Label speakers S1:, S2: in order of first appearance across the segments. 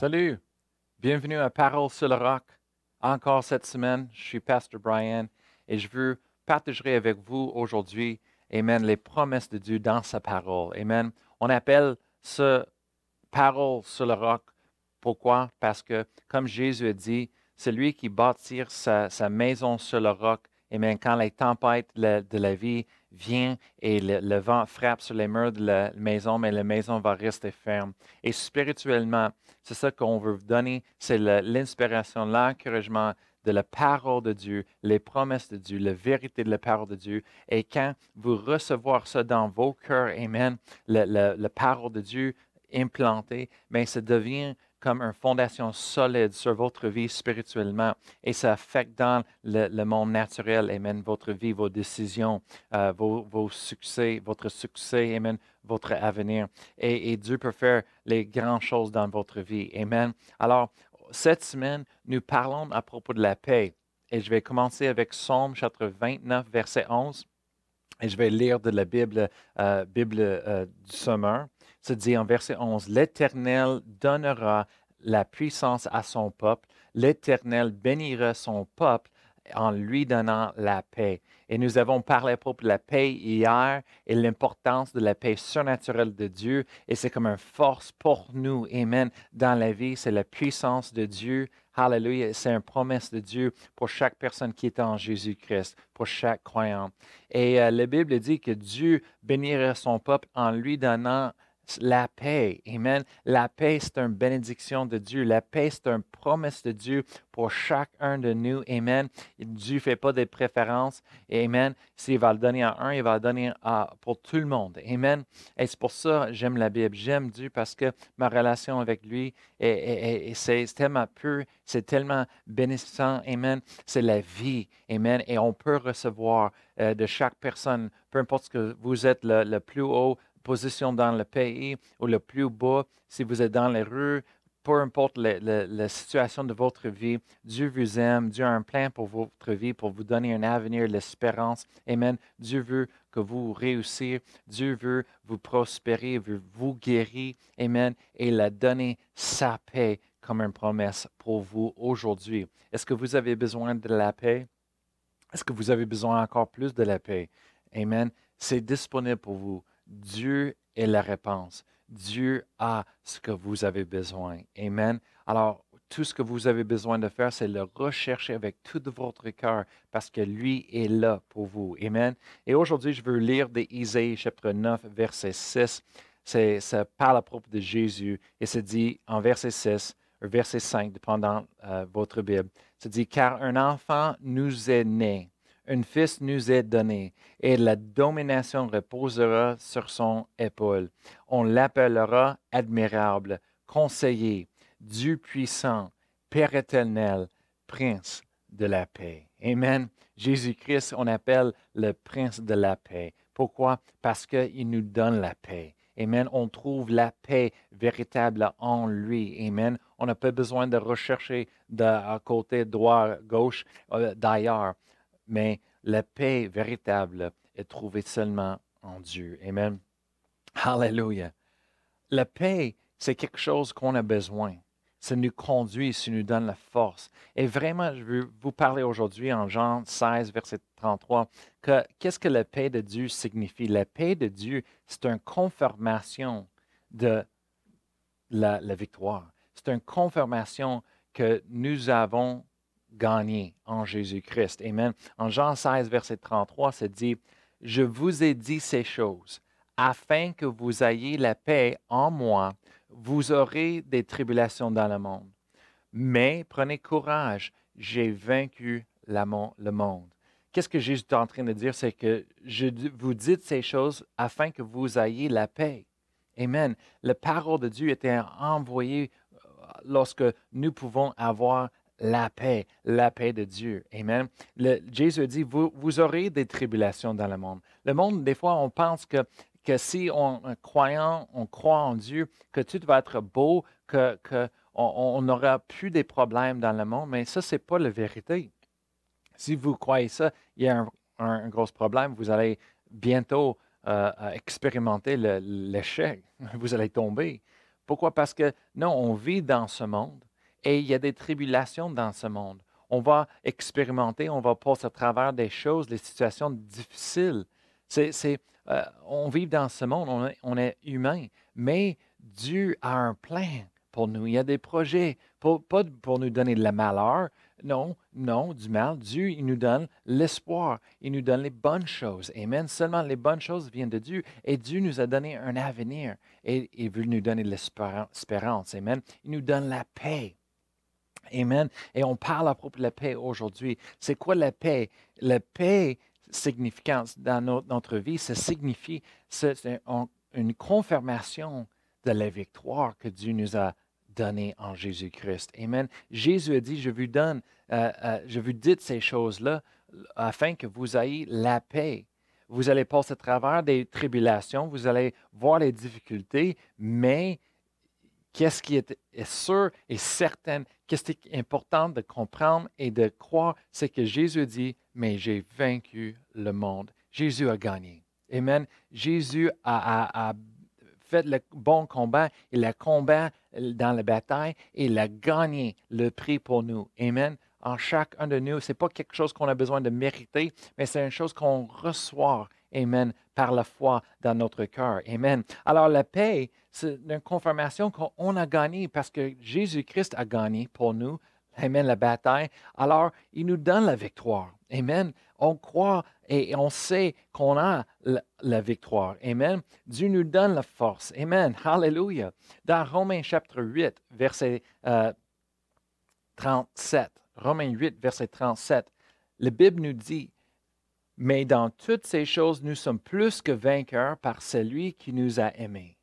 S1: Salut, bienvenue à Parole sur le roc. Encore cette semaine, je suis Pasteur Brian et je veux partager avec vous aujourd'hui, Amen, les promesses de Dieu dans sa parole. Amen. On appelle ce Parole sur le roc. Pourquoi? Parce que, comme Jésus a dit, celui qui bâtit sa, maison sur le roc, Amen, quand les tempêtes de la vie vient et le, vent frappe sur les murs de la maison, mais la maison va rester ferme. Et spirituellement, c'est ça qu'on veut vous donner, c'est l'inspiration, l'encouragement de la parole de Dieu, les promesses de Dieu, la vérité de la parole de Dieu. Et quand vous recevez ça dans vos cœurs, Amen, la, parole de Dieu implantée, mais ben, ça devient comme une fondation solide sur votre vie spirituellement et ça affecte dans le, monde naturel, Amen, votre vie, vos décisions, euh, vos, succès, votre succès, Amen, votre avenir. Et, Dieu peut faire les grandes choses dans votre vie. Amen. Alors, cette semaine, nous parlons à propos de la paix. Et je vais commencer avec Psaume chapitre 29, verset 11. Et je vais lire de la Bible, euh, Bible euh, du Sommeur se dit en verset 11, L'Éternel donnera la puissance à son peuple, l'Éternel bénira son peuple en lui donnant la paix. Et nous avons parlé à de la paix hier et l'importance de la paix surnaturelle de Dieu. Et c'est comme une force pour nous. Amen. Dans la vie, c'est la puissance de Dieu. Hallelujah. C'est une promesse de Dieu pour chaque personne qui est en Jésus-Christ, pour chaque croyant. Et euh, la Bible dit que Dieu bénira son peuple en lui donnant la paix. Amen. La paix, c'est une bénédiction de Dieu. La paix, c'est une promesse de Dieu pour chacun de nous. Amen. Dieu ne fait pas de préférences. Amen. S'il va le donner à un, il va le donner à, pour tout le monde. Amen. Et c'est pour ça j'aime la Bible. J'aime Dieu parce que ma relation avec lui, est, c'est tellement pur, c'est tellement bénéficiant. Amen. C'est la vie. Amen. Et on peut recevoir euh, de chaque personne, peu importe ce que vous êtes le plus haut, position dans le pays ou le plus bas, si vous êtes dans les rues, peu importe la, situation de votre vie, Dieu vous aime, Dieu a un plan pour votre vie, pour vous donner un avenir, l'espérance. Amen. Dieu veut que vous réussissiez, Dieu veut vous prospérer, veut vous guérir. Amen. Et il a donné sa paix comme une promesse pour vous aujourd'hui. Est-ce que vous avez besoin de la paix? Est-ce que vous avez besoin encore plus de la paix? Amen. C'est disponible pour vous. Dieu est la réponse. Dieu a ce que vous avez besoin. Amen. Alors, tout ce que vous avez besoin de faire, c'est le rechercher avec tout votre cœur parce que lui est là pour vous. Amen. Et aujourd'hui, je veux lire d'Isaïe chapitre 9, verset 6. Ça parle à propos de Jésus et c'est dit en verset 6, verset 5, dépendant euh, votre Bible. C'est dit, car un enfant nous est né un fils nous est donné, et la domination reposera sur son épaule. On l'appellera admirable, conseiller, Dieu puissant, Père éternel, Prince de la paix. Amen. Jésus-Christ, on appelle le Prince de la paix. Pourquoi? Parce qu'il nous donne la paix. Amen. On trouve la paix véritable en lui. Amen. On n'a pas besoin de rechercher de côté droit, gauche, euh, d'ailleurs mais la paix véritable est trouvée seulement en Dieu. Amen. Hallelujah. La paix, c'est quelque chose qu'on a besoin. Ça nous conduit, ça nous donne la force. Et vraiment, je veux vous parler aujourd'hui en Jean 16, verset 33, que qu'est-ce que la paix de Dieu signifie? La paix de Dieu, c'est une confirmation de la, la victoire. C'est une confirmation que nous avons gagné en Jésus-Christ. Amen. En Jean 16, verset 33, c'est dit, Je vous ai dit ces choses afin que vous ayez la paix en moi. Vous aurez des tribulations dans le monde. Mais prenez courage, j'ai vaincu le monde. Qu'est-ce que Jésus est en train de dire? C'est que je vous dis ces choses afin que vous ayez la paix. Amen. La parole de Dieu était envoyée euh, lorsque nous pouvons avoir la paix, la paix de Dieu. Amen. Le, Jésus dit, vous, vous, aurez des tribulations dans le monde. Le monde, des fois, on pense que, que si on croyant, on croit en Dieu, que tout va être beau, que, que plus des problèmes dans le monde, mais ça, ce n'est pas la vérité. Si vous croyez ça, il y a un, gros problème. Vous allez bientôt euh, expérimenter l'échec. Vous allez tomber. Pourquoi? Parce que non, on vit dans ce monde et il y a des tribulations dans ce monde. On va expérimenter, on va passer à travers des choses, des situations difficiles. C'est, euh, on vit dans ce monde, on est, on est humain, mais Dieu a un plan pour nous. Il y a des projets, pas pour nous donner de la malheur, non, non, du mal. Dieu, il nous donne l'espoir, il nous donne les bonnes choses. Amen. Seulement les bonnes choses viennent de Dieu et Dieu nous a donné un avenir et il veut nous donner de l'espérance. Amen. Il nous donne la paix. Amen. Et on parle à propos de la paix aujourd'hui. C'est quoi la paix? La paix significante dans notre vie, ça signifie une confirmation de la victoire que Dieu nous a donnée en Jésus-Christ. Amen. Jésus a dit, je vous donne, euh, euh, je vous dis ces choses-là afin que vous ayez la paix. Vous allez passer à travers des tribulations, vous allez voir les difficultés, mais qu'est-ce qui est, sûr et certain, qu'est-ce qui est important de comprendre et de croire, c'est que Jésus dit, mais j'ai vaincu le monde. Jésus a gagné. Amen. Jésus a, a fait le bon combat, il a combat dans la bataille et il a gagné le prix pour nous. Amen. En chacun de nous, ce n'est pas quelque chose qu'on a besoin de mériter, mais c'est une chose qu'on reçoit. Amen. Par la foi dans notre cœur. Amen. Alors la paix, c'est une confirmation qu'on a gagné parce que Jésus-Christ a gagné pour nous. Amen, la bataille. Alors, il nous donne la victoire. Amen. On croit et on sait qu'on a la, victoire. Amen. Dieu nous donne la force. Amen. Hallelujah. Dans Romains chapitre 8, verset 37, euh, Romains 8, verset 37, la Bible nous dit, mais dans toutes ces choses, nous sommes plus que vainqueurs par celui qui nous a aimés.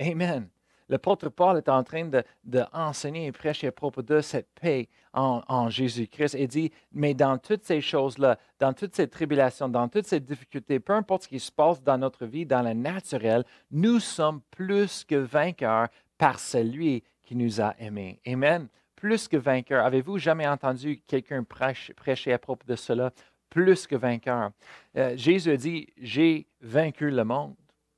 S1: Amen. L'apôtre Paul est en train d'enseigner de et prêcher à propos de cette paix en, Jésus-Christ et dit, mais dans toutes ces choses-là, dans toutes ces tribulations, dans toutes ces difficultés, peu importe ce qui se passe dans notre vie, dans le naturel, nous sommes plus que vainqueurs par celui qui nous a aimés. Amen. Plus que vainqueurs. Avez-vous jamais entendu quelqu'un prêcher à propos de cela? Plus que vainqueur? Euh, Jésus dit, j'ai vaincu le monde.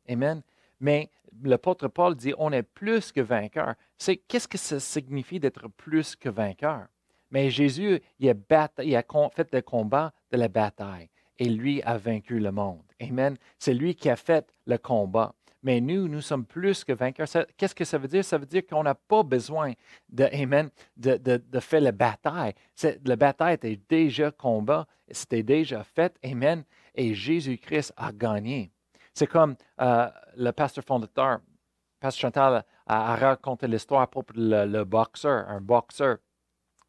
S1: Amen. Mais l'apôtre Paul dit on est plus que vainqueur. C'est qu'est-ce que ça signifie d'être plus que vainqueur? Mais Jésus, il a, il a fait le combat de la bataille et lui a vaincu le monde. Amen. C'est lui qui a fait le combat. Mais nous, nous sommes plus que vainqueurs. Qu'est-ce que ça veut dire? Ça veut dire qu'on n'a pas besoin de, amen, de, de, faire la bataille. La bataille était déjà combat, c'était déjà fait. Amen. Et Jésus-Christ a gagné. C'est comme euh, le pasteur fondateur, pasteur Chantal, a, raconté l'histoire à de le, boxeur, un boxeur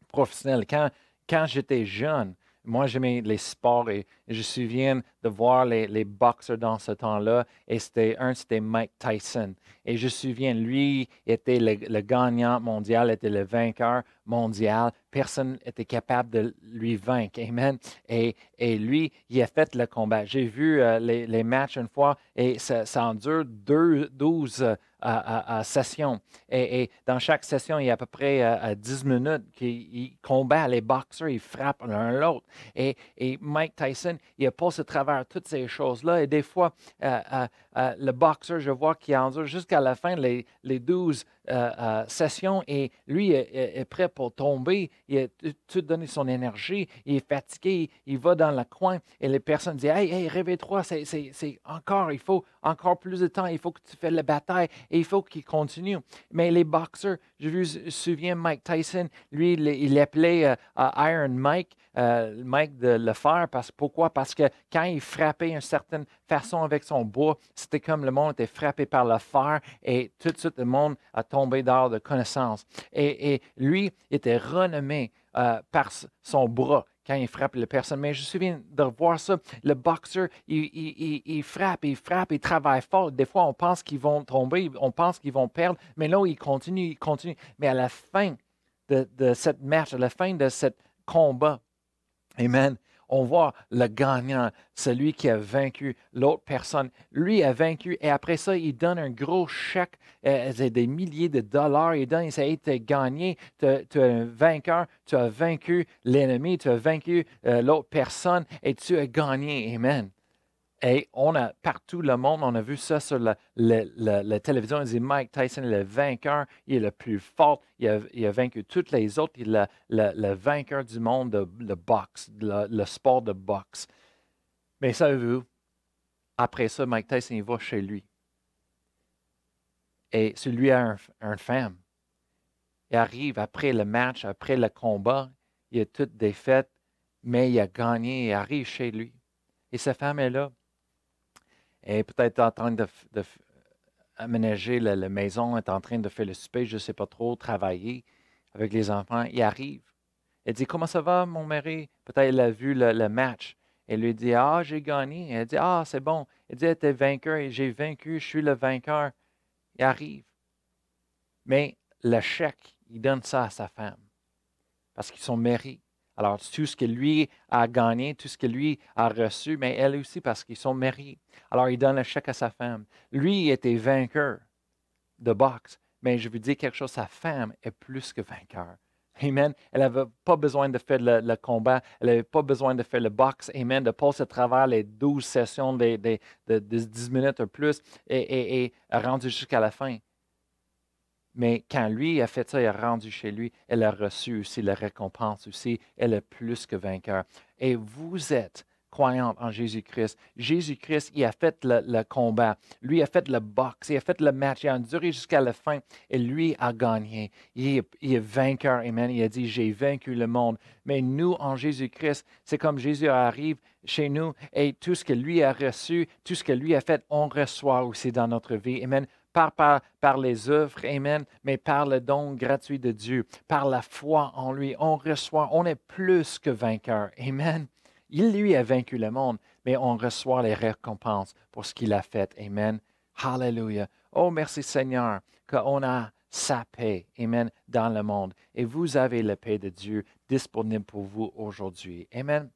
S1: professionnel. Quand, quand j'étais jeune, moi, j'aimais les sports et je me souviens de voir les, les boxeurs dans ce temps-là. Et c'était un, c'était Mike Tyson. Et je me souviens, lui était le, gagnant mondial, était le vainqueur mondial. Personne n'était capable de lui vaincre. Amen. Et, et lui, il a fait le combat. J'ai vu euh, les, matchs une fois et ça, ça endure deux, 12 à, session. Et, dans chaque session, il y a à peu près à, 10 minutes qu'il combat les boxeurs, ils frappent l'un l'autre. Et, et, Mike Tyson, il a passé à travers toutes ces choses-là. Et des fois, euh, euh, le boxeur, je vois qu'il endure jusqu'à la fin les, les 12 euh, euh, session et lui est, prêt pour tomber, il a tout donné son énergie, il est fatigué, il va dans le coin et les personnes disent Hey, hey, réveille-toi, c'est encore, il faut encore plus de temps, il faut que tu fasses la bataille et il faut qu'il continue. Mais les boxeurs, je me souviens Mike Tyson, lui, il, euh, Iron Mike, Mike de le faire. Parce, pourquoi? Parce que quand il frappait d'une certaine façon avec son bois, c'était comme le monde était frappé par le fer et tout de suite le monde a tombé d'art de connaissance. Et, lui était renommé euh, par son bras quand il frappe les personnes. Mais je me souviens de voir ça. Le boxeur, il, frappe, il frappe, il travaille fort. Des fois, on pense qu'ils vont tomber, on pense qu'ils vont perdre, mais là, il continue, il continue. Mais à la fin de, de cette match, à la fin de ce combat, Amen on voit le gagnant, celui qui a vaincu l'autre personne. Lui a vaincu et après ça, il donne un gros chèque, euh, des milliers de dollars. Il donne, dit, tu as gagné, tu es un vainqueur, tu as vaincu l'ennemi, tu as vaincu euh, l'autre personne et tu as gagné. Amen. Et on a partout le monde, on a vu ça sur la, télévision. On dit Mike Tyson est le vainqueur, il est le plus fort, il a, vaincu toutes les autres, il est le, vainqueur du monde de, boxe, le, sport de boxe. Mais savez-vous, après ça, Mike Tyson il va chez lui. Et celui a un, une femme. Il arrive après le match, après le combat, il a toute défaite, mais il a gagné, il arrive chez lui. Et sa femme est là est peut-être en train de, aménager la, maison, est en train de faire le souper, je ne sais pas trop, travailler avec les enfants. Il arrive. Elle dit Comment ça va, mon mari? Peut-être elle a vu le, match. Elle lui dit Ah, j'ai gagné. Elle dit Ah, c'est bon. Elle dit était vainqueur j'ai vaincu, je suis le vainqueur. Il arrive. Mais le chèque, il donne ça à sa femme parce qu'ils sont mariés. Alors, tout ce que lui a gagné, tout ce que lui a reçu, mais elle aussi parce qu'ils sont mariés. Alors, il donne le chèque à sa femme. Lui était vainqueur de boxe, mais je veux dire quelque chose, sa femme est plus que vainqueur. Amen. Elle n'avait pas besoin de faire le, combat, elle n'avait pas besoin de faire le boxe, Amen, de passer à travers les 12 sessions de, de, 10 minutes ou plus et, et, et rendu jusqu'à la fin. Mais quand lui a fait ça, il a rendu chez lui, elle a reçu aussi la récompense aussi. Elle est plus que vainqueur. Et vous êtes croyante en Jésus-Christ. Jésus-Christ, il a fait le, combat. Lui a fait le boxe. Il a fait le match. Il a enduré jusqu'à la fin. Et lui a gagné. Il est, vainqueur. Amen. Il a dit, j'ai vaincu le monde. Mais nous, en Jésus-Christ, c'est comme Jésus arrive chez nous et tout ce que lui a reçu, tout ce que lui a fait, on reçoit aussi dans notre vie. Amen par, par, les œuvres, Amen, mais par le don gratuit de Dieu, par la foi en lui. On reçoit, on est plus que vainqueur. Amen. Il, lui, a vaincu le monde, mais on reçoit les récompenses pour ce qu'il a fait. Amen. Hallelujah. Oh, merci Seigneur, qu'on a sa paix, Amen, dans le monde. Et vous avez la paix de Dieu disponible pour vous aujourd'hui. Amen.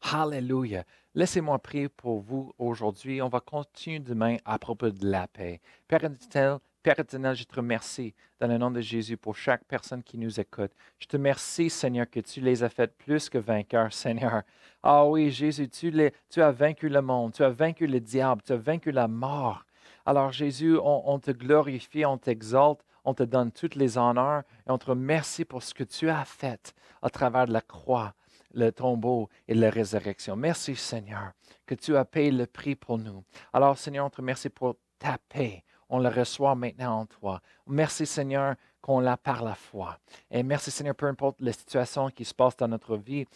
S1: Hallelujah. Laissez-moi prier pour vous aujourd'hui. On va continuer demain à propos de la paix. Père éternel, Père éternel, je te remercie dans le nom de Jésus pour chaque personne qui nous écoute. Je te remercie, Seigneur, que tu les as fait plus que vainqueurs, Seigneur. Ah oui, Jésus, tu, tu as vaincu le monde, tu as vaincu le diable, tu as vaincu la mort. Alors, Jésus, on, on te glorifie, on t'exalte, on te donne toutes les honneurs et on te remercie pour ce que tu as fait à travers la croix le tombeau et la résurrection. Merci Seigneur que tu as payé le prix pour nous. Alors Seigneur, on te remercie pour ta paix. On la reçoit maintenant en toi. Merci Seigneur qu'on l'a par la foi. Et merci Seigneur, peu importe la situation qui se passe dans notre vie,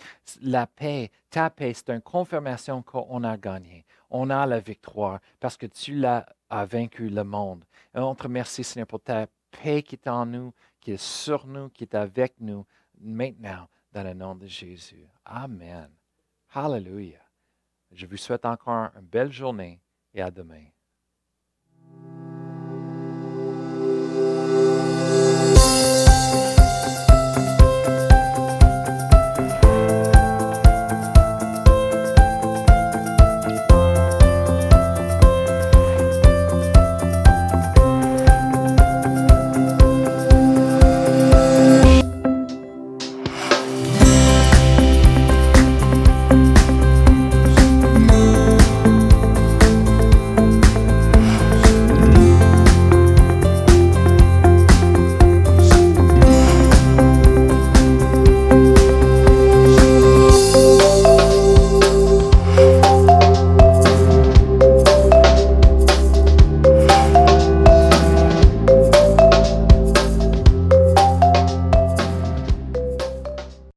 S1: la paix, ta paix, c'est une confirmation qu'on a gagné. On a la victoire parce que tu l'as vaincu le monde. Et on te remercie Seigneur pour ta paix qui est en nous, qui est sur nous, qui est avec nous maintenant dans le nom de Jésus. Amen. Hallelujah. Je vous souhaite encore une belle journée et à demain.